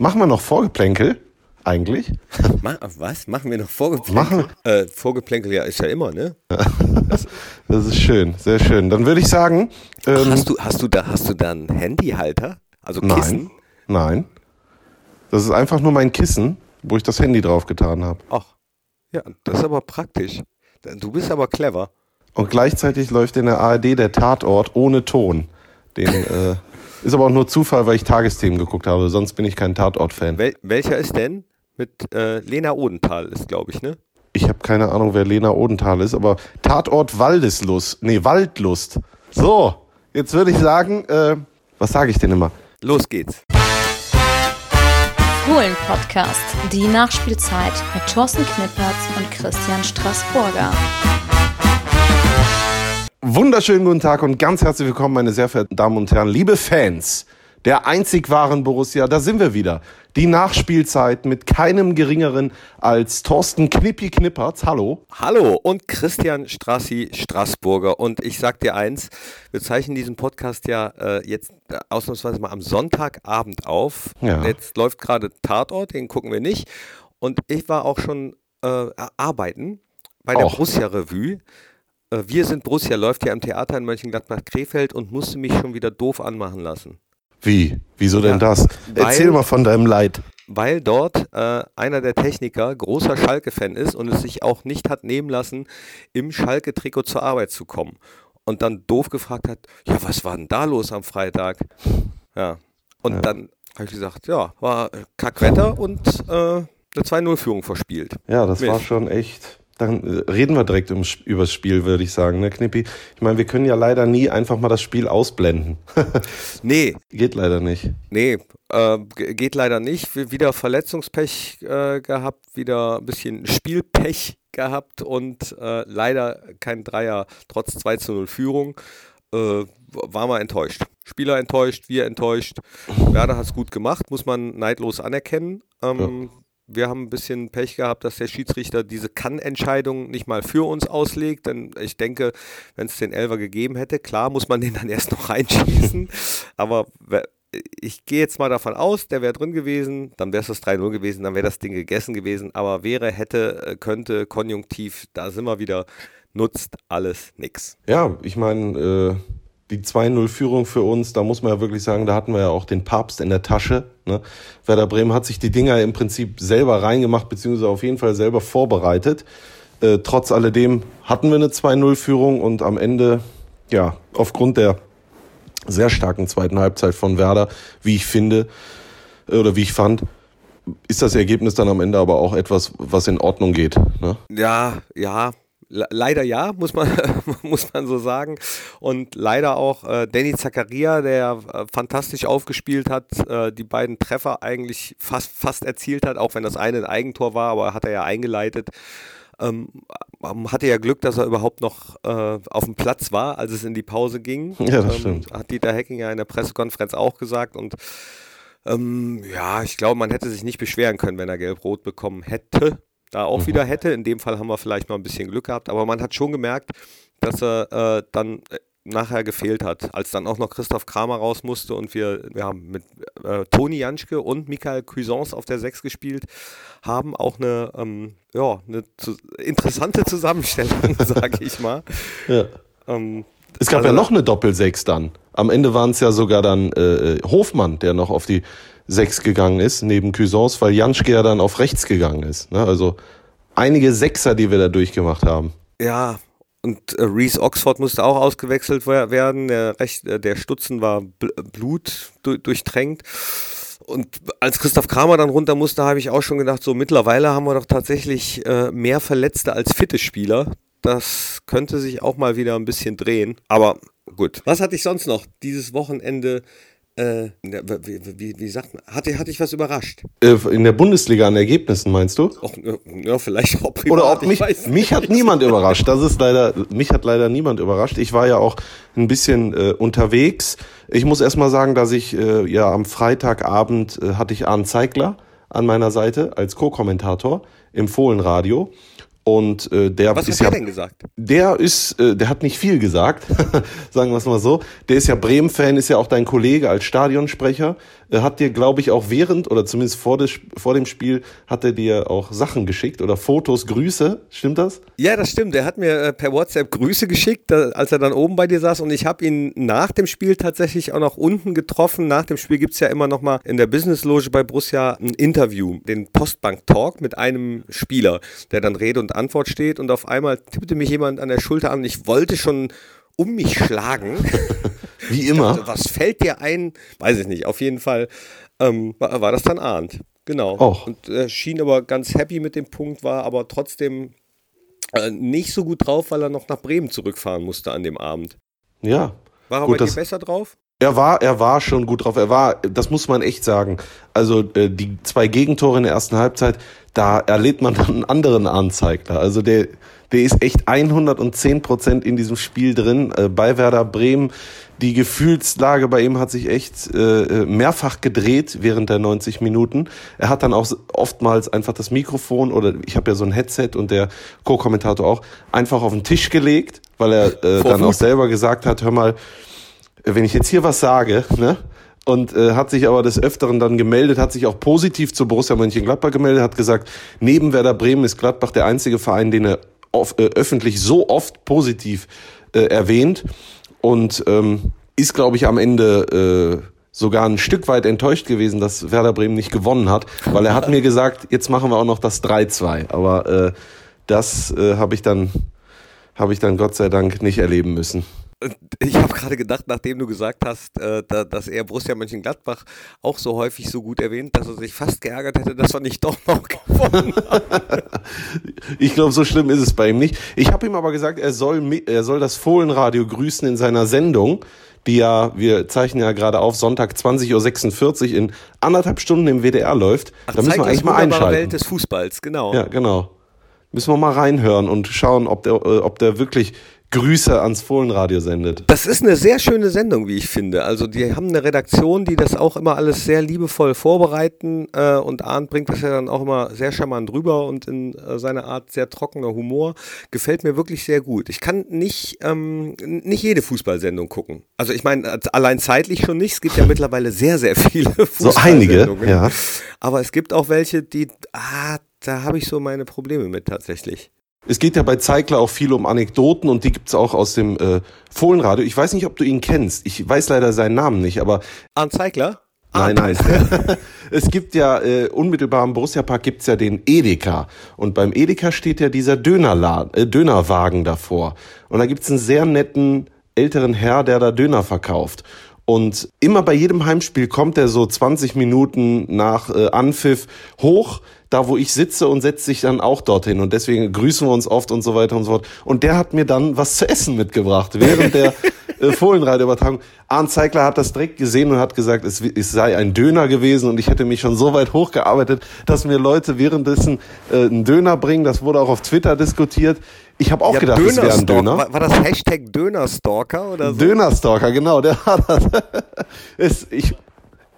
Machen wir noch Vorgeplänkel eigentlich? Was? Machen wir noch Vorgeplänkel? Machen äh, Vorgeplänkel ja ist ja immer, ne? Das ist schön, sehr schön. Dann würde ich sagen, ähm, Hast du, hast du da, hast du da einen Handyhalter? Also Kissen? nein, nein. Das ist einfach nur mein Kissen, wo ich das Handy drauf getan habe. Ach, ja, das ist aber praktisch. Du bist aber clever. Und gleichzeitig läuft in der ARD der Tatort ohne Ton. Den, äh, ist aber auch nur Zufall, weil ich Tagesthemen geguckt habe. Sonst bin ich kein Tatort-Fan. Wel welcher ist denn? Mit äh, Lena Odenthal ist, glaube ich, ne? Ich habe keine Ahnung, wer Lena Odenthal ist, aber Tatort Waldeslust. Nee, Waldlust. So, jetzt würde ich sagen, äh, was sage ich denn immer? Los geht's. Fohlen-Podcast, die Nachspielzeit mit Thorsten Knippertz und Christian Straßburger. Wunderschönen guten Tag und ganz herzlich willkommen, meine sehr verehrten Damen und Herren, liebe Fans der einzig wahren Borussia. Da sind wir wieder. Die Nachspielzeit mit keinem geringeren als Thorsten Knippi Knippertz. Hallo. Hallo und Christian Strassi Straßburger. Und ich sag dir eins, wir zeichnen diesen Podcast ja äh, jetzt ausnahmsweise mal am Sonntagabend auf. Ja. Jetzt läuft gerade Tatort, den gucken wir nicht. Und ich war auch schon äh, arbeiten bei der. Borussia Revue. Äh, wir sind Borussia, läuft ja im Theater in Mönchengladbach-Krefeld und musste mich schon wieder doof anmachen lassen. Wie? Wieso denn Ja, das? weil- Erzähl mal von deinem Leid. weil dort äh, einer der Techniker großer Schalke-Fan ist und es sich auch nicht hat nehmen lassen, im Schalke-Trikot zur Arbeit zu kommen. Und dann doof gefragt hat, ja, was war denn da los am Freitag? Ja. Und dann habe ich gesagt, ja, war Kackwetter und äh, eine 2-0-Führung verspielt. Ja, das war Mist. schon echt. Dann äh, reden wir direkt ums, übers Spiel, würde ich sagen, ne, Knippi? Ich meine, wir können ja leider nie einfach mal das Spiel ausblenden. Nee, Geht leider nicht. Nee, äh, ge- geht leider nicht. Wieder Verletzungspech äh, gehabt, wieder ein bisschen Spielpech gehabt und äh, leider kein Dreier trotz 2 zu 0 Führung. Äh, war mal enttäuscht. Spieler enttäuscht, wir enttäuscht. Werder hat es gut gemacht, muss man neidlos anerkennen. Ähm, Wir haben ein bisschen Pech gehabt, dass der Schiedsrichter diese Kann-Entscheidung nicht mal für uns auslegt. Denn ich denke, wenn es den Elfer gegeben hätte, klar muss man den dann erst noch reinschießen. Aber ich gehe jetzt mal davon aus, der wäre drin gewesen, dann wäre es das 3-0 gewesen, dann wäre das Ding gegessen gewesen. Aber wäre, hätte, äh, könnte, konjunktiv, da sind wir wieder, nutzt alles nix. Ja, ich meine, äh, die 2-0-Führung für uns, da muss man ja wirklich sagen, da hatten wir ja auch den Papst in der Tasche. Ne? Werder Bremen hat sich die Dinger im Prinzip selber reingemacht, beziehungsweise auf jeden Fall selber vorbereitet. Äh, trotz alledem hatten wir eine 2-0-Führung und am Ende, ja, aufgrund der sehr starken zweiten Halbzeit von Werder, wie ich finde, äh, oder wie ich fand, ist das Ergebnis dann am Ende aber auch etwas, was in Ordnung geht. Ne? Ja, ja. Le- Leider ja, muss man, muss man so sagen. Und leider auch äh, Danny Zakaria, der äh, fantastisch aufgespielt hat, äh, die beiden Treffer eigentlich fast, fast erzielt hat, auch wenn das eine ein Eigentor war, aber hat er ja eingeleitet. Ähm, ähm, hatte ja Glück, dass er überhaupt noch äh, auf dem Platz war, als es in die Pause ging. Ja, das ähm, stimmt. Hat Dieter Hecking ja in der Pressekonferenz auch gesagt. Und ähm, ja, ich glaube, man hätte sich nicht beschweren können, wenn er gelb-rot bekommen hätte. Da auch wieder hätte. In dem Fall haben wir vielleicht mal ein bisschen Glück gehabt. Aber man hat schon gemerkt, dass er äh, dann äh, nachher gefehlt hat. Als dann auch noch Christoph Kramer raus musste und wir, wir haben mit äh, Toni Janschke und Michael Cuisance auf der 6 gespielt, haben auch eine, ähm, ja, eine zu, interessante Zusammenstellung, sage ich mal. Ja. Ähm, Es gab Also- ja noch eine Doppel-Sechs dann. Am Ende waren es ja sogar dann äh, Hofmann, der noch auf die Sechs gegangen ist, neben Cuisance, weil Janschke ja dann auf rechts gegangen ist. Ne? Also einige Sechser, die wir da durchgemacht haben. Ja, und äh, Reese Oxford musste auch ausgewechselt wer- werden. Der, Recht, äh, der Stutzen war bl Blut du durchtränkt. Und als Christoph Kramer dann runter musste, habe ich auch schon gedacht, so mittlerweile haben wir doch tatsächlich äh, mehr Verletzte als fitte Spieler. Das könnte sich auch mal wieder ein bisschen drehen. Aber gut. Was hatte ich sonst noch dieses Wochenende? Äh, wie, wie, wie sagt man? Hatte, hatte ich was überrascht? Äh, in der Bundesliga an Ergebnissen, meinst du? Och, ja, vielleicht auch privat. Oder ich mich, mich hat niemand überrascht. Das ist leider, mich hat leider niemand überrascht. Ich war ja auch ein bisschen äh, unterwegs. Ich muss erst mal sagen, dass ich äh, ja am Freitagabend äh, hatte ich Arne Zeigler an meiner Seite als Co-Kommentator im Fohlenradio. Und äh, der Was ist hat ja, denn gesagt? der ist, äh, der hat nicht viel gesagt, sagen wir es mal so. Der ist ja Bremen-Fan, ist ja auch dein Kollege als Stadionsprecher. Er hat dir, glaube ich, auch während oder zumindest vor, des, vor dem Spiel hat er dir auch Sachen geschickt oder Fotos, Grüße. Stimmt das? Ja, das stimmt. Der hat mir äh, per WhatsApp Grüße geschickt, da, als er dann oben bei dir saß. Und ich habe ihn nach dem Spiel tatsächlich auch noch unten getroffen. Nach dem Spiel gibt's ja immer noch mal in der Business-Loge bei Borussia ein Interview, den Postbank-Talk mit einem Spieler, der dann Rede und Antwort steht. Und auf einmal tippte mich jemand an der Schulter an. Ich wollte schon um mich schlagen. Wie immer. Also, was fällt dir ein? Weiß ich nicht. Auf jeden Fall ähm, war, war das dann Arndt. Genau. Och. Und er schien aber ganz happy mit dem Punkt, war aber trotzdem äh, nicht so gut drauf, weil er noch nach Bremen zurückfahren musste an dem Abend. Ja. War er Gut, bei dir das- besser drauf? Er war, er war schon gut drauf. Er war, das muss man echt sagen. Also äh, die zwei Gegentore in der ersten Halbzeit, da erlebt man dann einen anderen Anzeigler. Also der, der ist echt 110 Prozent in diesem Spiel drin. Äh, bei Werder Bremen, die Gefühlslage bei ihm hat sich echt äh, mehrfach gedreht während der 90 Minuten. Er hat dann auch oftmals einfach das Mikrofon oder ich habe ja so ein Headset und der Co-Kommentator auch einfach auf den Tisch gelegt, weil er äh, dann auch selber gesagt hat, hör mal, wenn ich jetzt hier was sage, ne? Und äh, hat sich aber des Öfteren dann gemeldet, hat sich auch positiv zu Borussia Mönchengladbach gemeldet, hat gesagt, neben Werder Bremen ist Gladbach der einzige Verein, den er off, äh, öffentlich so oft positiv äh, erwähnt und ähm, ist, glaube ich, am Ende äh, sogar ein Stück weit enttäuscht gewesen, dass Werder Bremen nicht gewonnen hat, weil er hat mir gesagt, jetzt machen wir auch noch das 3-2. Aber äh, das äh, habe ich dann habe ich dann Gott sei Dank nicht erleben müssen. Ich habe gerade gedacht, nachdem du gesagt hast, äh, da, dass er Borussia Mönchengladbach auch so häufig so gut erwähnt, dass er sich fast geärgert hätte, dass wir nicht doch noch gewonnen haben. Ich glaube, so schlimm ist es bei ihm nicht. Ich habe ihm aber gesagt, er soll, er soll das Fohlenradio grüßen in seiner Sendung, die ja, wir zeichnen ja gerade auf, Sonntag 20.46 Uhr in anderthalb Stunden im WDR läuft. da müssen wir eigentlich mal wunderbare Welt einschalten. des Fußballs, genau. Ja, genau. Müssen wir mal reinhören und schauen, ob der, äh, ob der wirklich Grüße ans Fohlenradio sendet. Das ist eine sehr schöne Sendung, wie ich finde. Also die haben eine Redaktion, die das auch immer alles sehr liebevoll vorbereiten äh, und Arndt bringt das ja dann auch immer sehr charmant rüber und in äh, seiner Art sehr trockener Humor. Gefällt mir wirklich sehr gut. Ich kann nicht, ähm, nicht jede Fußballsendung gucken. Also ich meine, allein zeitlich schon nicht. Es gibt ja mittlerweile sehr, sehr viele So einige, Fußballsendungen. ja. Aber es gibt auch welche, die, ah, da habe ich so meine Probleme mit tatsächlich. Es geht ja bei Zeigler auch viel um Anekdoten und die gibt's auch aus dem äh, Fohlenradio. Ich weiß nicht, ob du ihn kennst. Ich weiß leider seinen Namen nicht, aber Arndt Zeigler? Nein, Arndt nein. es gibt ja, äh, unmittelbar im Borussia-Park gibt's ja den Edeka. Und beim Edeka steht ja dieser Dönerladen, äh, Dönerwagen davor. Und da gibt's einen sehr netten älteren Herr, der da Döner verkauft. Und immer bei jedem Heimspiel kommt er so 20 Minuten nach äh, Anpfiff hoch, da wo ich sitze und setzt sich dann auch dorthin. Und deswegen grüßen wir uns oft und so weiter und so fort. Und der hat mir dann was zu essen mitgebracht während der äh, Fohlenreiterübertragung. Arndt Zeigler hat das direkt gesehen und hat gesagt, es, es sei ein Döner gewesen und ich hätte mich schon so weit hochgearbeitet, dass mir Leute währenddessen äh, einen Döner bringen. Das wurde auch auf Twitter diskutiert. Ich habe auch Ja, gedacht, es wäre ein. Döner. War, war das Hashtag Dönerstalker oder so? Dönerstalker, genau, der hat das. es, ich,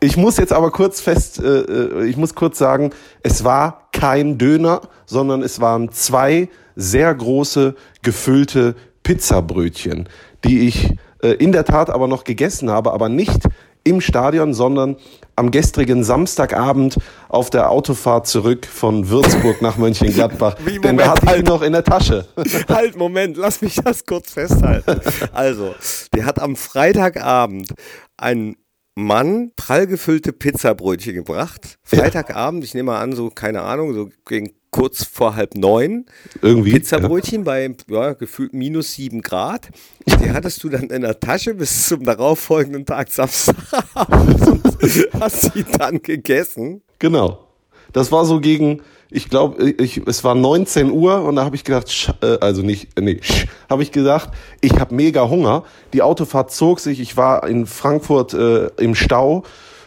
ich muss jetzt aber kurz fest, äh, äh, ich muss kurz sagen, es war kein Döner, sondern es waren zwei sehr große gefüllte Pizzabrötchen, die ich äh, in der Tat aber noch gegessen habe, aber nicht im Stadion, sondern am gestrigen Samstagabend auf der Autofahrt zurück von Würzburg nach Mönchengladbach. Wie, Denn da Moment, hatte ich halt. noch in der Tasche. halt, Moment, lass mich das kurz festhalten. Also, der hat am Freitagabend einen Mann prall gefüllte Pizzabrötchen gebracht. Freitagabend, ich nehme mal an, so, keine Ahnung, so gegen kurz vor halb neun. Irgendwie. ja. Pizzabrötchen bei ja, gefühlt minus sieben Grad. Die hattest du dann in der Tasche bis zum darauffolgenden Tag Samstagabend hast sie dann gegessen. Genau. Das war so gegen, ich glaube, ich, es war 19 Uhr und da habe ich gedacht, äh, also nicht, äh, nee, habe ich gesagt, ich habe mega Hunger. Die Autofahrt zog sich, ich war in Frankfurt äh, im Stau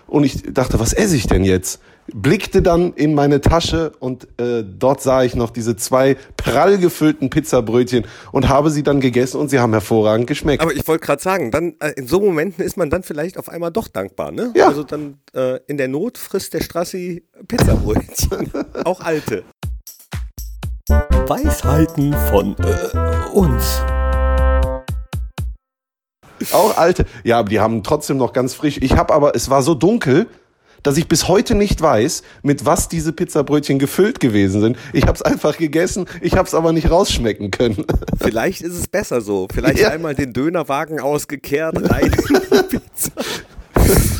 und ich dachte, was esse ich denn jetzt? Blickte dann in meine Tasche und äh, dort sah ich noch diese zwei prall gefüllten Pizzabrötchen und habe sie dann gegessen und sie haben hervorragend geschmeckt. Aber ich wollte gerade sagen, dann äh, in so Momenten ist man dann vielleicht auf einmal doch dankbar, ne? Ja. Also dann äh, in der Not frisst der Strassi Pizzabrötchen, auch alte. Weisheiten von äh, uns. Auch alte. Ja, die haben trotzdem noch ganz frisch. Ich habe aber, es war so dunkel, dass ich bis heute nicht weiß, mit was diese Pizzabrötchen gefüllt gewesen sind. Ich habe es einfach gegessen, ich habe es aber nicht rausschmecken können. Vielleicht ist es besser so. Vielleicht ja. einmal den Dönerwagen ausgekehrt, rein Pizza.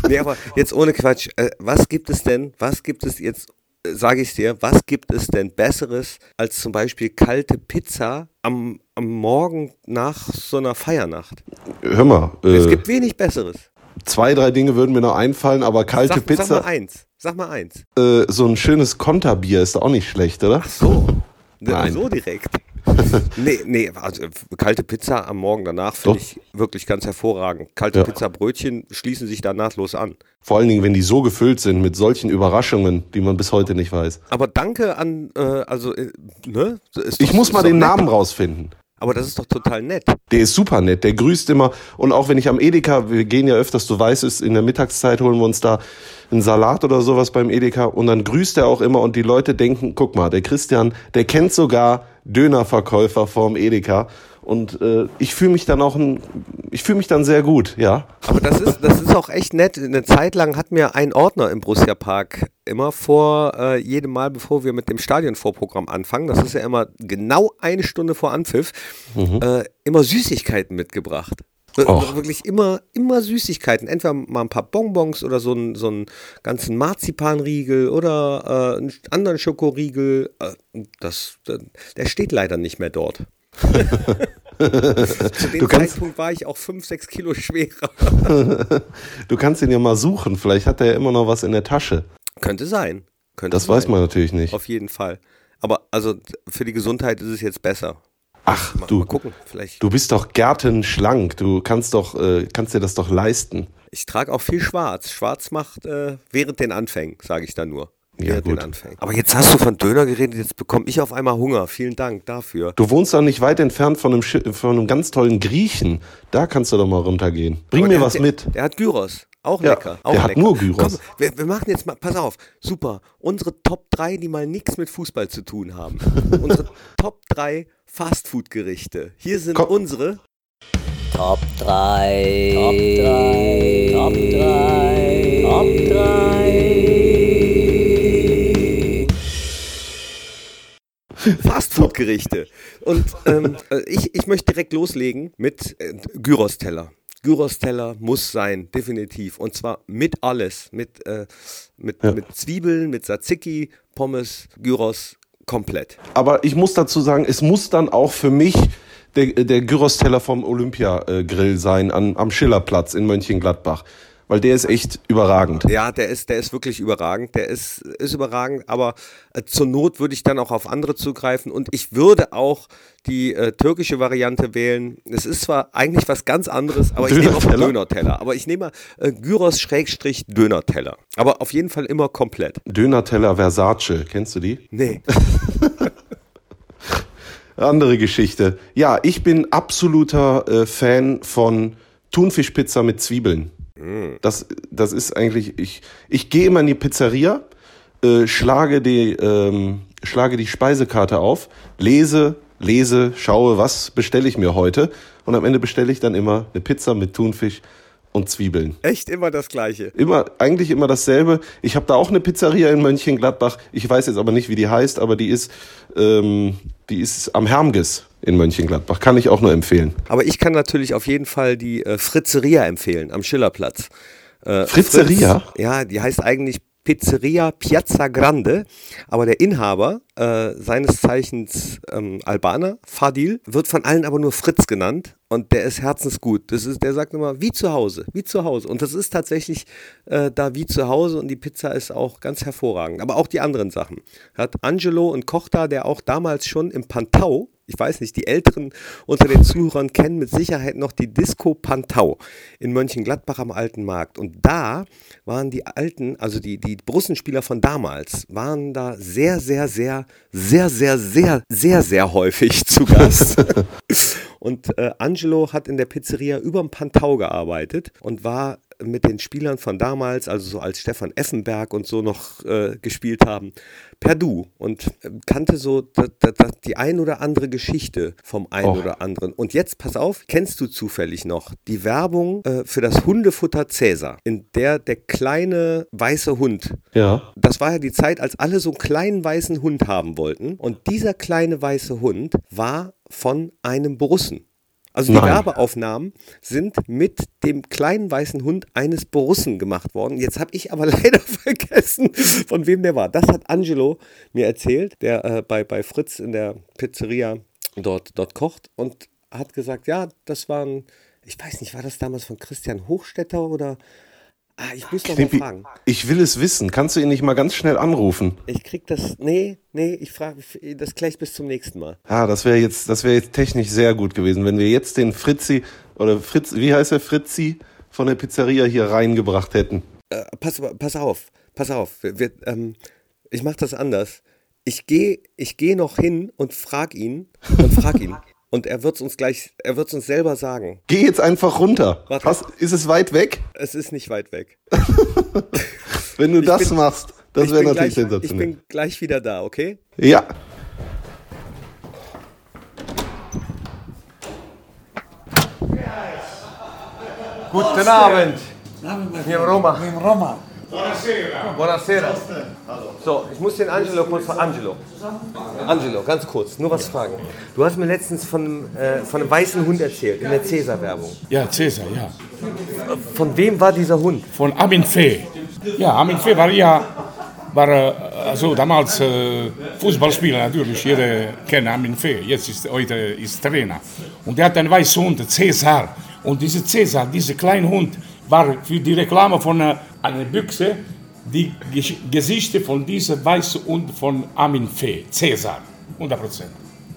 Nee, aber jetzt ohne Quatsch. Äh, was gibt es denn, was gibt es jetzt sage ich dir, was gibt es denn Besseres als zum Beispiel kalte Pizza am, am Morgen nach so einer Feiernacht? Hör mal. Äh, es gibt wenig Besseres. Zwei, drei Dinge würden mir noch einfallen, aber kalte sag, Pizza. Sag mal eins. Sag mal eins. Äh, so ein schönes Konterbier ist auch nicht schlecht, oder? Ach so. Nein. So direkt. nee, nee, also kalte Pizza am Morgen danach finde ich wirklich ganz hervorragend. Kalte ja. Pizza-Brötchen schließen sich da nahtlos an. Vor allen Dingen, wenn die so gefüllt sind mit solchen Überraschungen, die man bis heute nicht weiß. Aber danke an, äh, also, äh, ne? ich muss mal den Namen rausfinden. Aber das ist doch total nett. Der ist super nett, der grüßt immer. Und auch wenn ich am Edeka, wir gehen ja öfters, du weißt es, in der Mittagszeit holen wir uns da einen Salat oder sowas beim Edeka und dann grüßt er auch immer und die Leute denken, guck mal, der Christian, der kennt sogar Dönerverkäufer vorm Edeka und äh, ich fühle mich dann auch ein, ich fühle mich dann sehr gut, ja. Aber das ist, das ist auch echt nett. Eine Zeit lang hat mir ein Ordner im Borussia Park immer vor äh, jedem Mal, bevor wir mit dem Stadionvorprogramm anfangen, das ist ja immer genau eine Stunde vor Anpfiff, mhm. äh, immer Süßigkeiten mitgebracht. Och. Wirklich immer, immer Süßigkeiten. Entweder mal ein paar Bonbons oder so einen, so einen ganzen Marzipanriegel oder äh, einen anderen Schokoriegel. Äh, das, der steht leider nicht mehr dort. Zu dem Zeitpunkt war ich auch 5, 6 Kilo schwerer. du kannst ihn ja mal suchen. Vielleicht hat er ja immer noch was in der Tasche. Könnte sein. Könnte das sein. weiß man natürlich nicht. Auf jeden Fall. Aber also für die Gesundheit ist es jetzt besser. Ach, mal, du, mal gucken, vielleicht. du bist doch gärtenschlank. Du kannst doch, äh, kannst dir das doch leisten. Ich trage auch viel Schwarz. Schwarz macht äh, während den Anfängen, sage ich da nur. Ja, gut. Aber jetzt hast du von Döner geredet, jetzt bekomme ich auf einmal Hunger. Vielen Dank dafür. Du wohnst doch nicht weit entfernt von einem, von einem ganz tollen Griechen. Da kannst du doch mal runtergehen. Bring Aber mir was der, mit. Der hat Gyros. Auch ja, lecker. Auch der lecker. hat nur Gyros. Komm, wir, wir, machen jetzt mal, pass auf, super. Unsere Top 3, die mal nichts mit Fußball zu tun haben. unsere Top 3 Fastfood-Gerichte. Hier sind Komm. unsere Top 3. Top 3. Top 3. Top 3. Fastfood-Gerichte. Und ähm, äh, ich, ich möchte direkt loslegen mit äh, Gyros-Teller. Gyros-Teller muss sein, definitiv. Und zwar mit alles. Mit, äh, mit, ja. mit Zwiebeln, mit Tzatziki, Pommes, Gyros, komplett. Aber ich muss dazu sagen, es muss dann auch für mich der, der Gyros-Teller vom Olympia-Grill sein an, am Schillerplatz in Mönchengladbach weil der ist echt überragend. Ja, der ist, der ist wirklich überragend. Der ist, ist überragend, aber äh, zur Not würde ich dann auch auf andere zugreifen und ich würde auch die äh, türkische Variante wählen. Es ist zwar eigentlich was ganz anderes, aber ich nehme auch Döner-Teller. Aber ich nehme äh, Gyros-Döner-Teller. Aber auf jeden Fall immer komplett. Döner-Teller Versace, kennst du die? Nee. Andere Geschichte. Ja, ich bin absoluter äh, Fan von Thunfischpizza mit Zwiebeln. Das, das ist eigentlich, ich, ich gehe immer in die Pizzeria, äh, schlage, die, ähm, schlage die Speisekarte auf, lese, lese, schaue, was bestelle ich mir heute. Und am Ende bestelle ich dann immer eine Pizza mit Thunfisch und Zwiebeln. Echt immer das Gleiche? Immer, eigentlich immer dasselbe. Ich habe da auch eine Pizzeria in Mönchengladbach. Ich weiß jetzt aber nicht, wie die heißt, aber die ist, ähm, die ist am Hermges in Mönchengladbach. Kann ich auch nur empfehlen. Aber ich kann natürlich auf jeden Fall die äh, Fritzeria empfehlen am Schillerplatz. Äh, Fritzeria? Fritz, ja, die heißt eigentlich Pizzeria Piazza Grande, aber der Inhaber, äh, seines Zeichens ähm, Albaner, Fadil, wird von allen aber nur Fritz genannt und der ist herzensgut. Das ist, der sagt immer wie zu Hause, wie zu Hause. Und das ist tatsächlich äh, da wie zu Hause und die Pizza ist auch ganz hervorragend. Aber auch die anderen Sachen. Hat Angelo und Koch da, der auch damals schon im Pantau ich weiß nicht, die Älteren unter den Zuhörern kennen mit Sicherheit noch die Disco Pantau in Mönchengladbach am Alten Markt. Und da waren die Alten, also die, die Brussenspieler von damals, waren da sehr, sehr, sehr, sehr, sehr, sehr, sehr, sehr häufig zu Gast. Und äh, Angelo hat in der Pizzeria über dem Pantau gearbeitet und war mit den Spielern von damals, also so als Stefan Effenberg und so noch äh, gespielt haben, per Du und äh, kannte so da, da, da, die ein oder andere Geschichte vom einen Och. oder anderen. Und jetzt, pass auf, kennst du zufällig noch die Werbung äh, für das Hundefutter Cäsar, in der der kleine weiße Hund Ja. das war ja die Zeit, als alle so einen kleinen weißen Hund haben wollten. Und dieser kleine weiße Hund war von einem Borussen. Also die Nein. Werbeaufnahmen sind mit dem kleinen weißen Hund eines Borussen gemacht worden. Jetzt habe ich aber leider vergessen, von wem der war. Das hat Angelo mir erzählt, der äh, bei, bei Fritz in der Pizzeria dort, dort kocht und hat gesagt, ja, das waren, ich weiß nicht, war das damals von Christian Hochstetter oder... Ah, ich muss noch mal Knippi, fragen. ich will es wissen. Kannst du ihn nicht mal ganz schnell anrufen? Ich krieg das. Nee, nee, ich frage das gleich bis zum nächsten Mal. Ah, das wäre jetzt, das wäre jetzt technisch sehr gut gewesen, wenn wir jetzt den Fritzi oder Fritz, wie heißt er, Fritzi von der Pizzeria hier reingebracht hätten. Äh, pass, pass auf, pass auf. Wir, wir, ähm, ich mache das anders. Ich gehe ich geh noch hin und frag ihn und frag ihn. Und er wird uns gleich, er wird uns selber sagen. Geh jetzt einfach runter. Warte. Hast, ist es weit weg? Es ist nicht weit weg. Wenn du das bin- machst, das Ich wäre natürlich gleich, Ich sensationell. bin gleich wieder da, okay? Ja. Guten Abend. Hier Roma. In Roma. Buonasera. So, ich muss den Angelo kurz von Angelo. Angelo, ganz kurz, nur was fragen. Du hast mir letztens von, einem, äh, von einem weißen Hund erzählt, in der Cäsar-Werbung. Ja, Cäsar, ja. Von wem war dieser Hund? Von Amin Fee. Ja, Amin Fee war ja, war äh, also damals äh, Fußballspieler natürlich. Jeder kennt Amin Fee. Jetzt ist heute ist Trainer. Und der hat einen weißen Hund, Cäsar. Und dieser Cäsar, dieser kleine Hund, war für die Reklame von äh, einer Büchse die Gesichter von diesem weißen Hund von Amin Fee, Cäsar. 100 Prozent.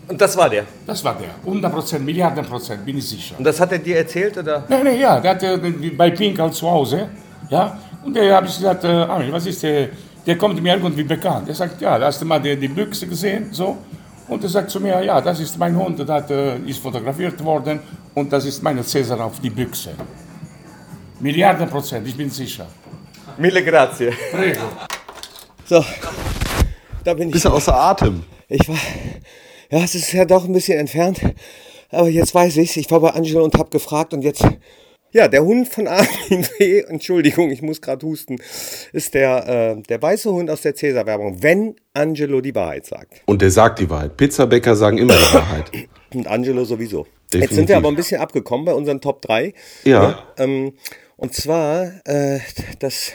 Und das war der. Das war der. 100 Prozent, Milliarden Prozent, bin ich sicher. Und das hat er dir erzählt, oder? Nein, nein, ja, der hatte bei Pinkel zu Hause, ja, und da habe ich gesagt, äh, Armin, was ist der, der kommt mir irgendwie bekannt. Er sagt, ja, da hast du mal die, die Büchse gesehen, so, und er sagt zu mir, ja, das ist mein Hund, das äh, ist fotografiert worden und das ist meine Cäsar auf die Büchse. Milliarden Prozent, ich bin sicher. Mille grazie. Prego. So, da bin ich. Bist du außer Atem? Ich war, ja, es ist ja doch ein bisschen entfernt, aber jetzt weiß ich's. Ich war bei Angelo und hab gefragt und jetzt, ja, der Hund von Armin W., Entschuldigung, ich muss gerade husten, ist der, äh, der weiße Hund aus der Cäsar-Werbung, wenn Angelo die Wahrheit sagt. Und der sagt die Wahrheit. Pizzabäcker sagen immer die Wahrheit. Und Angelo sowieso. Jetzt Definitiv. sind wir aber ein bisschen abgekommen bei unseren Top 3. Ja. Ähm, und zwar äh, das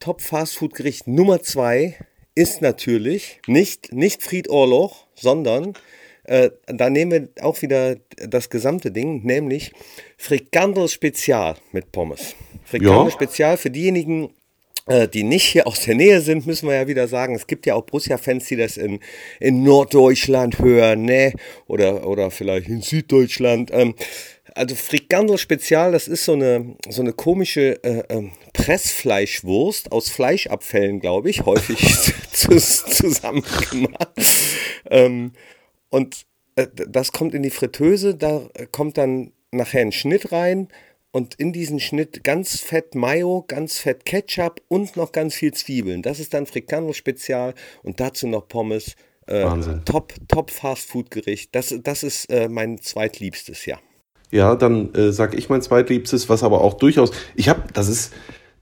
Top-Fastfood-Gericht Nummer 2 ist natürlich nicht, nicht Fried Orloch, sondern äh, da nehmen wir auch wieder das gesamte Ding, nämlich Frikandel Spezial mit Pommes. Frikandel Ja. Spezial für diejenigen, äh, die nicht hier aus der Nähe sind, müssen wir ja wieder sagen, es gibt ja auch Borussia-Fans, die das in, in Norddeutschland hören, ne? Oder, oder vielleicht in Süddeutschland. Ähm, also Frikandel Spezial, das ist so eine, so eine komische äh, ähm, Pressfleischwurst aus Fleischabfällen, glaube ich, häufig zu, zusammen gemacht. Ähm, und äh, das kommt in die Fritteuse, da äh, kommt dann nachher ein Schnitt rein und in diesen Schnitt ganz fett Mayo, ganz fett Ketchup und noch ganz viel Zwiebeln. Das ist dann Frikandel Spezial und dazu noch Pommes. Äh, Wahnsinn. Top, top Fastfood-Gericht. Das, das ist äh, mein zweitliebstes, ja. Ja, dann äh, sag ich mein zweitliebstes, was aber auch durchaus. Ich habe, das ist,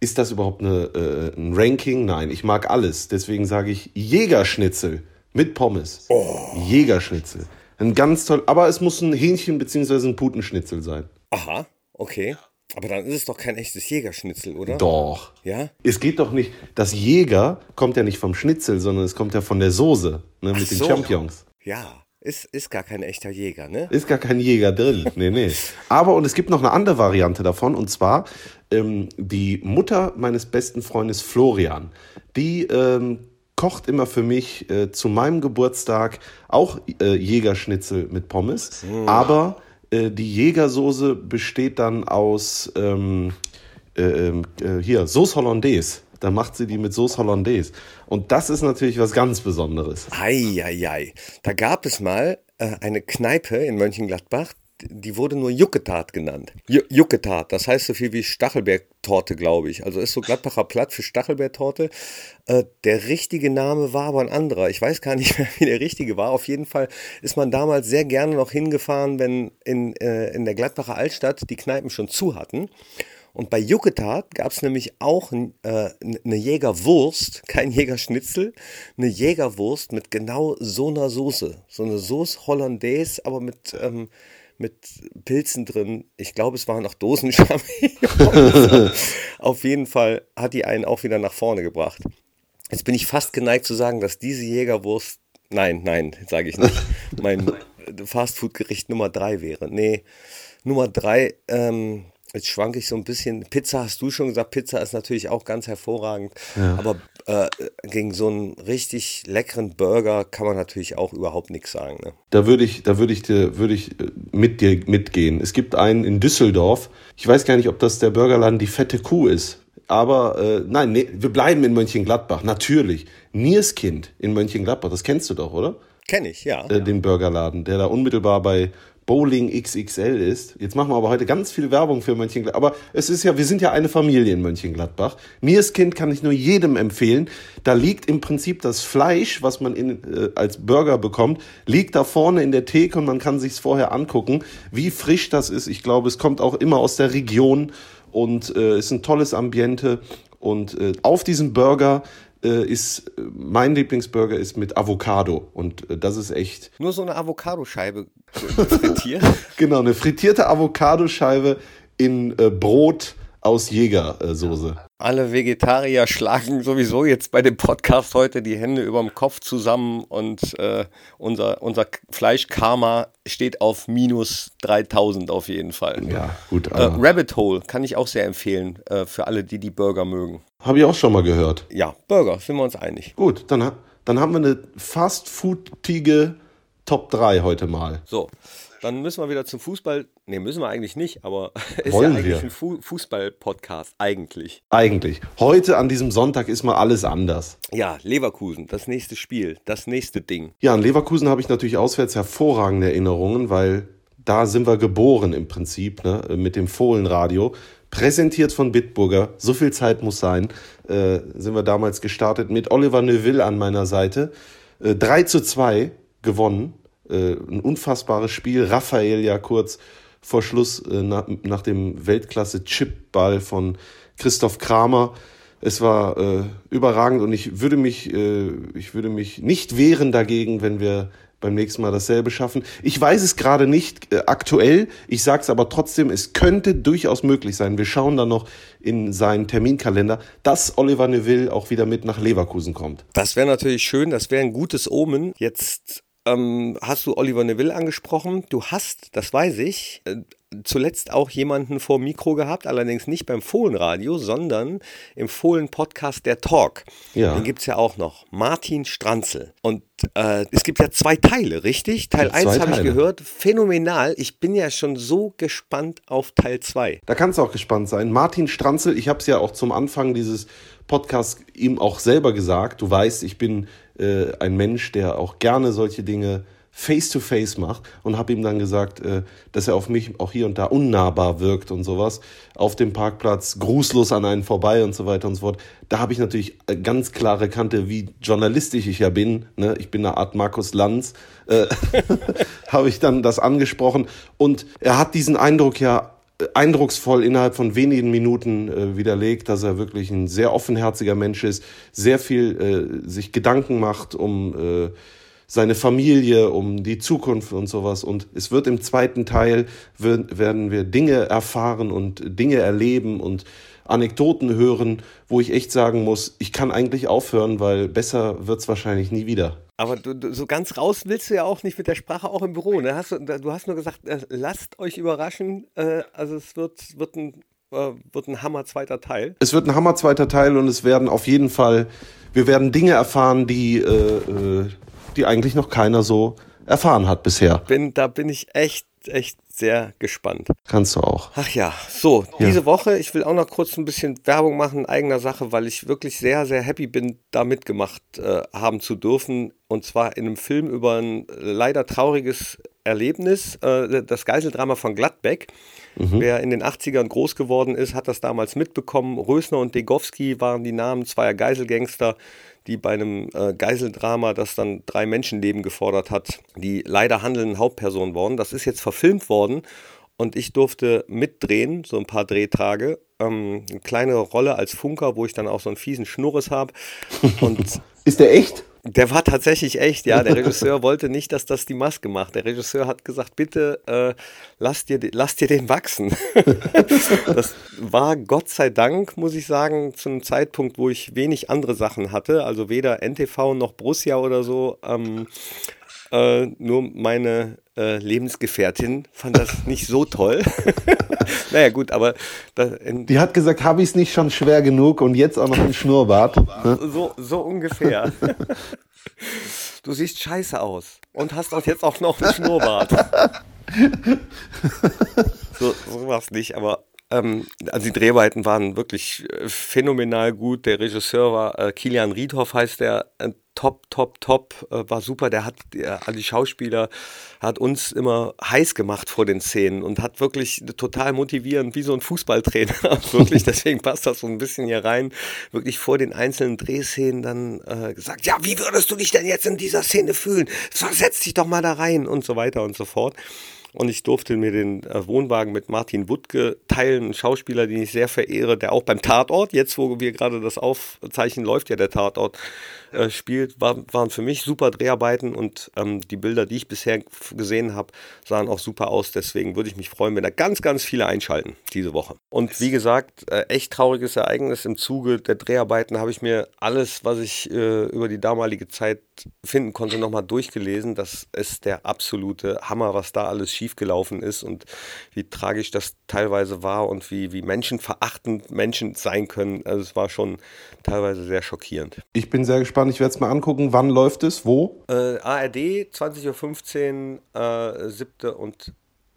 ist das überhaupt eine, äh, ein Ranking? Nein, ich mag alles. Deswegen sage ich Jägerschnitzel mit Pommes. Jägerschnitzel. Ein ganz toll, aber es muss ein Hähnchen bzw. ein Putenschnitzel sein. Aha, okay. Aber dann ist es doch kein echtes Jägerschnitzel, oder? Doch. Ja? Es geht doch nicht. Das Jäger kommt ja nicht vom Schnitzel, sondern es kommt ja von der Soße ne, mit den so. Champignons. Ja, ist, ist gar kein echter Jäger, ne? Ist gar kein Jäger drin. Nee, nee. Aber und es gibt noch eine andere Variante davon und zwar ähm, die Mutter meines besten Freundes Florian. Die ähm, kocht immer für mich äh, zu meinem Geburtstag auch äh, Jägerschnitzel mit Pommes. Aber äh, die Jägersoße besteht dann aus ähm, äh, ähm, äh, hier Sauce Hollandaise. Da macht sie die mit Sauce Hollandaise. Und das ist natürlich was ganz Besonderes. Eieiei. Da gab es mal äh, eine Kneipe in Mönchengladbach, die wurde nur Jucketat genannt. Ju Jucketat, das heißt so viel wie Stachelbeertorte, glaube ich. Also ist so Gladbacher Platt für Stachelbeertorte. Äh, der richtige Name war aber ein anderer. Ich weiß gar nicht mehr, wie der richtige war. Auf jeden Fall ist man damals sehr gerne noch hingefahren, wenn in, äh, in der Gladbacher Altstadt die Kneipen schon zu hatten. Und bei Jucketat gab es nämlich auch äh, eine Jägerwurst, kein Jägerschnitzel, eine Jägerwurst mit genau so einer Soße. So eine Sauce Hollandaise, aber mit, ähm, mit Pilzen drin. Ich glaube, es waren auch Dosenschampignons. Auf jeden Fall hat die einen auch wieder nach vorne gebracht. Jetzt bin ich fast geneigt zu sagen, dass diese Jägerwurst, nein, nein, sage ich nicht, mein Fastfood-Gericht Nummer drei wäre. Nee, Nummer drei, ähm, Jetzt schwanke ich so ein bisschen. Pizza hast du schon gesagt, Pizza ist natürlich auch ganz hervorragend. Ja. Aber äh, gegen so einen richtig leckeren Burger kann man natürlich auch überhaupt nichts sagen. Ne? Da würde ich, da würde ich, würde ich äh, mit dir mitgehen. Es gibt einen in Düsseldorf. Ich weiß gar nicht, ob das der Burgerladen die fette Kuh ist. Aber äh, nein, nee, wir bleiben in Mönchengladbach. Natürlich. Nierskind in Mönchengladbach, das kennst du doch, oder? Kenn ich, ja. Äh, den Burgerladen, der da unmittelbar bei Bowling XXL ist. Jetzt machen wir aber heute ganz viel Werbung für Mönchengladbach. Aber es ist ja, wir sind ja eine Familie in Mönchengladbach. Niers Kind kann ich nur jedem empfehlen. Da liegt im Prinzip das Fleisch, was man in, äh, als Burger bekommt, liegt da vorne in der Theke und man kann sich's vorher angucken, wie frisch das ist. Ich glaube, es kommt auch immer aus der Region und äh, ist ein tolles Ambiente. Und äh, auf diesem Burger ist, mein Lieblingsburger ist mit Avocado und äh, das ist echt. Nur so eine Avocadoscheibe frittiert? genau, eine frittierte Avocadoscheibe in äh, Brot aus Jägersoße. Alle Vegetarier schlagen sowieso jetzt bei dem Podcast heute die Hände über dem Kopf zusammen und äh, unser, unser Fleischkarma steht auf minus 3000 auf jeden Fall. Ja, gut. Äh, Rabbit Hole kann ich auch sehr empfehlen äh, für alle, die die Burger mögen. Habe ich auch schon mal gehört. Ja, Burger, sind wir uns einig. Gut, dann, dann haben wir eine fast-foodige Top 3 heute mal. So, dann müssen wir wieder zum Fußball. Ne, müssen wir eigentlich nicht, aber ist Wollen ja eigentlich wir? ein Fu Fußball-Podcast, eigentlich. Eigentlich. Heute an diesem Sonntag ist mal alles anders. Ja, Leverkusen, das nächste Spiel, das nächste Ding. Ja, an Leverkusen habe ich natürlich auswärts hervorragende Erinnerungen, weil da sind wir geboren im Prinzip, ne, mit dem Fohlenradio. Präsentiert von Bitburger, so viel Zeit muss sein, äh, sind wir damals gestartet mit Oliver Neuville an meiner Seite. Äh, 3 zu 2 gewonnen, äh, ein unfassbares Spiel. Raphael ja kurz vor Schluss äh, nach, nach dem Weltklasse-Chipball von Christoph Kramer. Es war äh, überragend und ich würde mich, äh, ich würde mich nicht wehren dagegen, wenn wir beim nächsten Mal dasselbe schaffen. Ich weiß es gerade nicht äh, aktuell, ich sage es aber trotzdem, es könnte durchaus möglich sein. Wir schauen dann noch in seinen Terminkalender, dass Oliver Neville auch wieder mit nach Leverkusen kommt. Das wäre natürlich schön, das wäre ein gutes Omen. Jetzt ähm, hast du Oliver Neville angesprochen. Du hast, das weiß ich, äh, zuletzt auch jemanden vor Mikro gehabt, allerdings nicht beim Fohlenradio, sondern im Fohlen-Podcast Der Talk. Ja. Den gibt es ja auch noch. Martin Stranzel. Und äh, es gibt ja zwei Teile, richtig? Teil Ja, zwei 1 habe ich gehört. Phänomenal. Ich bin ja schon so gespannt auf Teil 2. Da kannst du auch gespannt sein. Martin Stranzel, ich habe es ja auch zum Anfang dieses Podcasts ihm auch selber gesagt. Du weißt, ich bin äh, ein Mensch, der auch gerne solche Dinge face-to-face macht und habe ihm dann gesagt, äh, dass er auf mich auch hier und da unnahbar wirkt und sowas. Auf dem Parkplatz, grußlos an einen vorbei und so weiter und so fort. Da habe ich natürlich äh, ganz klare Kante, wie journalistisch ich ja bin. Ne? Ich bin eine Art Markus Lanz. Äh, habe ich dann das angesprochen. Und er hat diesen Eindruck ja eindrucksvoll innerhalb von wenigen Minuten äh, widerlegt, dass er wirklich ein sehr offenherziger Mensch ist, sehr viel äh, sich Gedanken macht um äh, seine Familie, um die Zukunft und sowas. Und es wird im zweiten Teil wird, werden wir Dinge erfahren und Dinge erleben und Anekdoten hören, wo ich echt sagen muss, ich kann eigentlich aufhören, weil besser wird's wahrscheinlich nie wieder. Aber du, du, so ganz raus willst du ja auch nicht mit der Sprache, auch im Büro. Ne? Hast du, du hast nur gesagt, äh, lasst euch überraschen. Äh, also es wird, wird, ein, äh, wird ein Hammer zweiter Teil. Es wird ein Hammer zweiter Teil und es werden auf jeden Fall, wir werden Dinge erfahren, die, äh, äh, die eigentlich noch keiner so erfahren hat bisher. Bin, da bin ich echt, echt sehr gespannt. Kannst du auch. Ach ja, so, diese Woche, ich will auch noch kurz ein bisschen Werbung machen eigener Sache, weil ich wirklich sehr, sehr happy bin, da mitgemacht äh, haben zu dürfen. Und zwar in einem Film über ein äh, leider trauriges Erlebnis, äh, das Geiseldrama von Gladbeck. Mhm. Wer in den 80ern groß geworden ist, hat das damals mitbekommen. Rösner und Degowski waren die Namen zweier Geiselgangster, die bei einem äh, Geiseldrama, das dann drei Menschenleben gefordert hat, die leider handelnden Hauptpersonen worden. Das ist jetzt verfilmt worden und ich durfte mitdrehen, so ein paar Drehtage. Ähm, eine kleine Rolle als Funker, wo ich dann auch so einen fiesen Schnurres habe. ist der echt? Der war tatsächlich echt, ja. Der Regisseur wollte nicht, dass das die Maske macht. Der Regisseur hat gesagt, bitte äh, lass, dir, lass dir den wachsen. das war Gott sei Dank, muss ich sagen, zu einem Zeitpunkt, wo ich wenig andere Sachen hatte. Also weder NTV noch Borussia oder so. Ähm, äh, nur meine äh, Lebensgefährtin fand das nicht so toll. naja, gut, aber. Die hat gesagt, habe ich es nicht schon schwer genug und jetzt auch noch ein Schnurrbart. so, so ungefähr. du siehst scheiße aus und hast auch jetzt auch noch ein Schnurrbart. so, so war es nicht, aber ähm, also die Dreharbeiten waren wirklich äh, phänomenal gut. Der Regisseur war äh, Kilian Riedhoff, heißt der, äh, top, top, top, äh, war super. Der hat der, die Schauspieler hat uns immer heiß gemacht vor den Szenen und hat wirklich total motivierend, wie so ein Fußballtrainer. wirklich, deswegen passt das so ein bisschen hier rein. Wirklich vor den einzelnen Drehszenen dann äh, gesagt, ja, wie würdest du dich denn jetzt in dieser Szene fühlen? Versetz dich doch mal da rein und so weiter und so fort und ich durfte mir den äh, Wohnwagen mit Martin Wuttke teilen, ein Schauspieler, den ich sehr verehre, der auch beim Tatort, jetzt wo wir gerade das Aufzeichen läuft, ja der Tatort äh, spielt, war, waren für mich super Dreharbeiten und ähm, die Bilder, die ich bisher gesehen habe, sahen auch super aus. Deswegen würde ich mich freuen, wenn da ganz, ganz viele einschalten diese Woche. Und wie gesagt, äh, echt trauriges Ereignis. Im Zuge der Dreharbeiten habe ich mir alles, was ich äh, über die damalige Zeit finden konnte, nochmal durchgelesen. Das ist der absolute Hammer, was da alles schiefgelaufen ist und wie tragisch das teilweise war und wie, wie menschenverachtend Menschen sein können. Also es war schon teilweise sehr schockierend. Ich bin sehr gespannt. Ich werde es mal angucken. Wann läuft es? Wo? Äh, ARD, 20.15 Uhr, äh, siebte und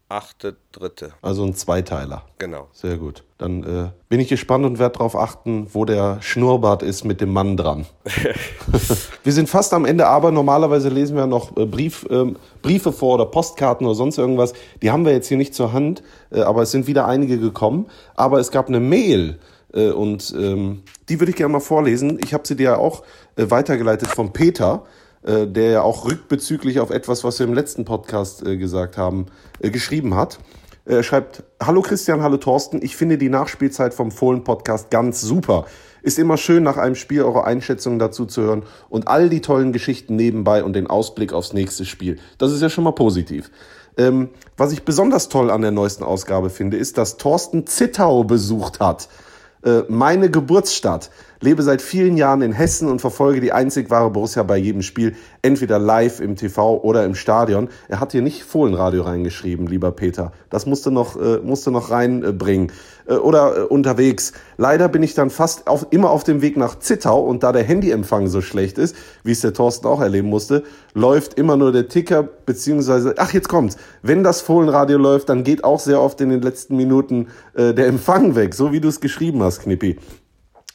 achte, dritte. Also ein Zweiteiler. Genau. Sehr gut. Dann äh, bin ich gespannt und werde darauf achten, wo der Schnurrbart ist mit dem Mann dran. wir sind fast am Ende, aber normalerweise lesen wir noch äh, Brief, äh, Briefe vor oder Postkarten oder sonst irgendwas. Die haben wir jetzt hier nicht zur Hand, äh, aber es sind wieder einige gekommen. Aber es gab eine Mail äh, und ähm, die würde ich gerne mal vorlesen. Ich habe sie dir ja auch äh, weitergeleitet von Peter, äh, der ja auch rückbezüglich auf etwas, was wir im letzten Podcast äh, gesagt haben, äh, geschrieben hat. Er schreibt, Hallo Christian, hallo Thorsten, ich finde die Nachspielzeit vom Fohlen-Podcast ganz super. Ist immer schön, nach einem Spiel eure Einschätzungen dazu zu hören und all die tollen Geschichten nebenbei und den Ausblick aufs nächste Spiel. Das ist ja schon mal positiv. Ähm, was ich besonders toll an der neuesten Ausgabe finde, ist, dass Thorsten Zittau besucht hat. Äh, meine Geburtsstadt. Lebe seit vielen Jahren in Hessen und verfolge die einzig wahre Borussia bei jedem Spiel, entweder live im TV oder im Stadion. Er hat hier nicht Fohlenradio reingeschrieben, lieber Peter. Das musste noch, äh, musste noch reinbringen. Äh, oder äh, unterwegs. Leider bin ich dann fast auf, immer auf dem Weg nach Zittau und da der Handyempfang so schlecht ist, wie es der Thorsten auch erleben musste, läuft immer nur der Ticker, beziehungsweise, ach, jetzt kommt's. Wenn das Fohlenradio läuft, dann geht auch sehr oft in den letzten Minuten äh, der Empfang weg, so wie du es geschrieben hast, Knippi.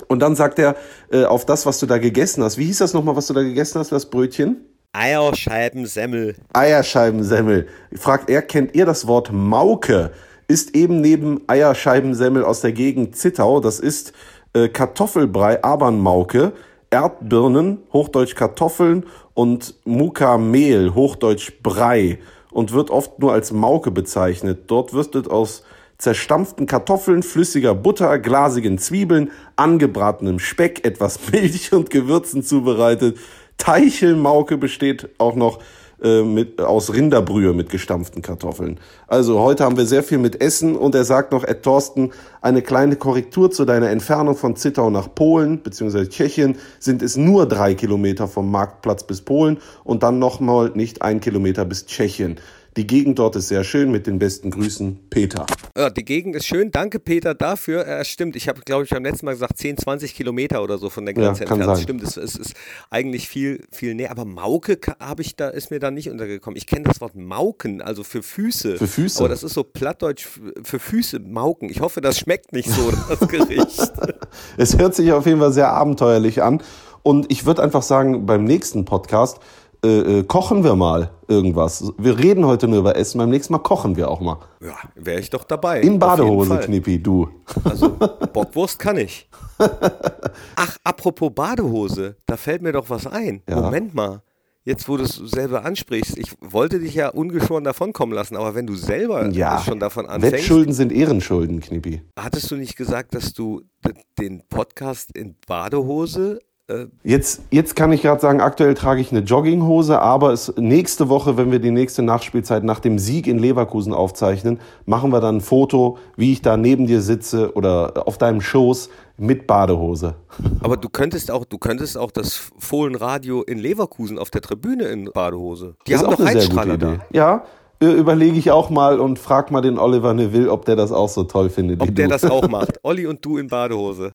Und dann sagt er äh, auf das, was du da gegessen hast. Wie hieß das nochmal, was du da gegessen hast, das Brötchen? Eierscheibensemmel. Eierscheibensemmel. Fragt er, kennt ihr das Wort Mauke? Ist eben neben Eierscheibensemmel aus der Gegend Zittau. Das ist äh, Kartoffelbrei, Abernmauke, Erdbirnen, Hochdeutsch Kartoffeln und Muka-Mehl, Hochdeutsch Brei und wird oft nur als Mauke bezeichnet. Dort wird aus zerstampften Kartoffeln, flüssiger Butter, glasigen Zwiebeln, angebratenem Speck, etwas Milch und Gewürzen zubereitet. Teichelmauke besteht auch noch äh, mit, aus Rinderbrühe mit gestampften Kartoffeln. Also heute haben wir sehr viel mit Essen und er sagt noch, Ed Thorsten, eine kleine Korrektur zu deiner Entfernung von Zittau nach Polen bzw. Tschechien sind es nur drei Kilometer vom Marktplatz bis Polen und dann nochmal nicht ein Kilometer bis Tschechien. Die Gegend dort ist sehr schön. Mit den besten Grüßen, Peter. Ja, die Gegend ist schön. Danke, Peter, dafür. Äh, stimmt. Ich habe, glaube ich, beim letzten Mal gesagt, 10, 20 Kilometer oder so von der Grenze ja, entfernt. Stimmt, es, es, ist eigentlich viel, viel näher. Aber Mauke habe ich da, ist mir da nicht untergekommen. Ich kenne das Wort Mauken, also für Füße. Für Füße. Aber das ist so plattdeutsch für Füße, Mauken. Ich hoffe, das schmeckt nicht so, das Gericht. es hört sich auf jeden Fall sehr abenteuerlich an. Und ich würde einfach sagen, beim nächsten Podcast äh, äh, kochen wir mal. irgendwas. Wir reden heute nur über Essen, beim nächsten Mal kochen wir auch mal. Ja, wäre ich doch dabei. In Badehose. Knippi, du. Also Bockwurst kann ich. Ach, apropos Badehose, da fällt mir doch was ein. Ja. Moment mal. Jetzt, wo du es selber ansprichst, ich wollte dich ja ungeschoren davonkommen lassen, aber wenn du selber Ja, schon davon anfängst, Wettschulden sind Ehrenschulden, Knippi. hattest du nicht gesagt, dass du den Podcast in Badehose Jetzt, jetzt kann ich gerade sagen, aktuell trage ich eine Jogginghose, aber es, nächste Woche, wenn wir die nächste Nachspielzeit nach dem Sieg in Leverkusen aufzeichnen, machen wir dann ein Foto, wie ich da neben dir sitze oder auf deinem Schoß mit Badehose. Aber du könntest auch, du könntest auch das Fohlenradio in Leverkusen auf der Tribüne in Badehose. Die Ist haben auch doch eine sehr gute Heizstrahler Idee. da. Ja, äh, überlege ich auch mal und frag mal den Oliver Neville, ob der das auch so toll findet Ob der du. das auch macht. Olli und du in Badehose.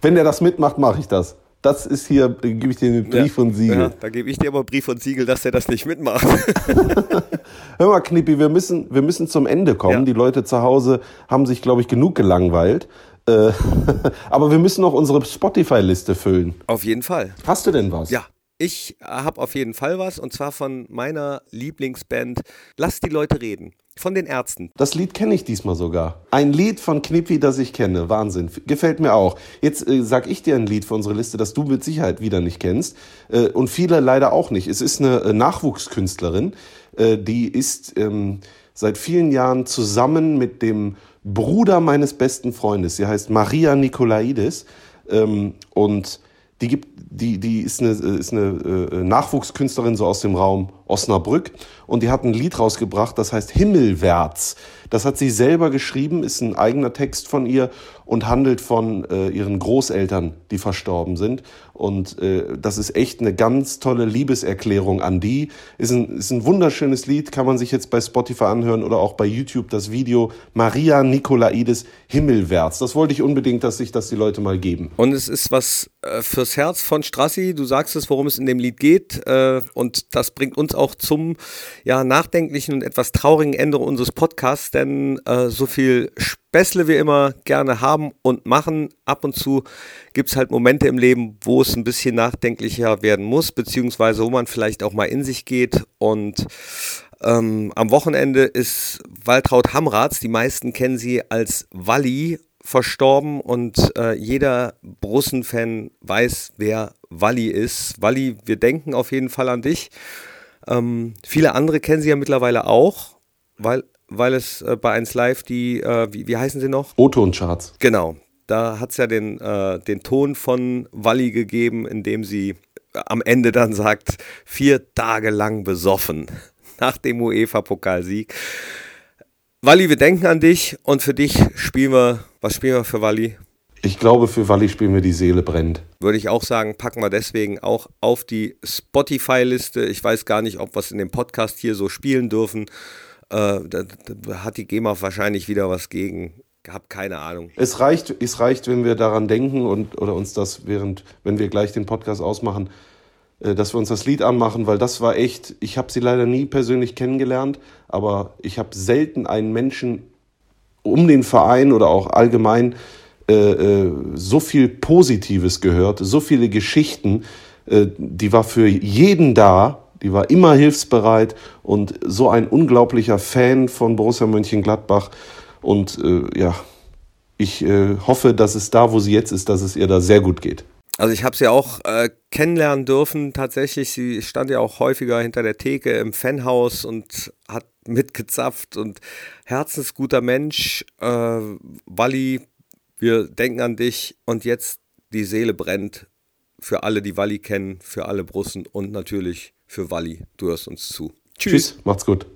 Wenn der das mitmacht, mache ich das. Das ist hier, gebe ich dir einen Brief und Siegel. Ja, da gebe ich dir aber Brief und Siegel, dass der das nicht mitmacht. Hör mal, Knippi, wir müssen, wir müssen zum Ende kommen. Ja. Die Leute zu Hause haben sich, glaube ich, genug gelangweilt. Äh, aber wir müssen noch unsere Spotify-Liste füllen. Auf jeden Fall. Hast du denn was? Ja, ich habe auf jeden Fall was und zwar von meiner Lieblingsband Lass die Leute reden. Von den Ärzten. Das Lied kenne ich diesmal sogar. Ein Lied von Knippi, das ich kenne. Wahnsinn. Gefällt mir auch. Jetzt äh, sag ich dir ein Lied für unsere Liste, das du mit Sicherheit wieder nicht kennst. Äh, und viele leider auch nicht. Es ist eine äh, Nachwuchskünstlerin. Äh, die ist ähm, seit vielen Jahren zusammen mit dem Bruder meines besten Freundes. Sie heißt Maria Nikolaidis. Ähm, und die gibt, die, die ist eine, ist eine äh, Nachwuchskünstlerin so aus dem Raum Osnabrück und die hat ein Lied rausgebracht, das heißt Himmelwärts. Das hat sie selber geschrieben, ist ein eigener Text von ihr und handelt von äh, ihren Großeltern, die verstorben sind. Und äh, das ist echt eine ganz tolle Liebeserklärung an die. Ist ein, ist ein wunderschönes Lied, kann man sich jetzt bei Spotify anhören oder auch bei YouTube das Video Maria Nikolaidis Himmelwärts. Das wollte ich unbedingt, dass sich das die Leute mal geben. Und es ist was äh, fürs Herz von Strassi. Du sagst es, worum es in dem Lied geht. Äh, und das bringt uns auch zum ja, nachdenklichen und etwas traurigen Ende unseres Podcasts. Denn äh, so viel Späßle wir immer gerne haben und machen, ab und zu gibt es halt Momente im Leben, wo es ein bisschen nachdenklicher werden muss, beziehungsweise wo man vielleicht auch mal in sich geht. Und ähm, am Wochenende ist Waltraud Hamratz, die meisten kennen sie als Walli, verstorben und äh, jeder Brussen-Fan weiß, wer Walli ist. Walli, wir denken auf jeden Fall an dich. Ähm, viele andere kennen sie ja mittlerweile auch, weil, weil es äh, bei 1 Live die, äh, wie, wie heißen sie noch? O-Ton-Charts. Genau. Da hat es ja den, äh, den Ton von Walli gegeben, in dem sie äh, am Ende dann sagt, vier Tage lang besoffen nach dem UEFA-Pokalsieg. Walli, wir denken an dich und für dich spielen wir, was spielen wir für Walli? Ich glaube, für Walli spielen wir die Seele brennt. Würde ich auch sagen, packen wir deswegen auch auf die Spotify-Liste. Ich weiß gar nicht, ob wir es in dem Podcast hier so spielen dürfen. Äh, da, da hat die GEMA wahrscheinlich wieder was gegen. Hab keine Ahnung. Es reicht, es reicht, wenn wir daran denken und oder uns das während, wenn wir gleich den Podcast ausmachen, äh, dass wir uns das Lied anmachen, weil das war echt. Ich habe sie leider nie persönlich kennengelernt, aber ich habe selten einen Menschen um den Verein oder auch allgemein äh, äh, so viel Positives gehört, so viele Geschichten. Äh, die war für jeden da, die war immer hilfsbereit und so ein unglaublicher Fan von Borussia Mönchengladbach. Und äh, ja, ich hoffe, dass es da, wo sie jetzt ist, dass es ihr da sehr gut geht. Also ich habe sie auch äh, kennenlernen dürfen. Tatsächlich, sie stand ja auch häufiger hinter der Theke im Fanhaus und hat mitgezapft und herzensguter Mensch. Äh, Walli, wir denken an dich und jetzt die Seele brennt für alle, die Walli kennen, für alle Brussen und natürlich für Walli. Du hörst uns zu. Tschüss, macht's gut.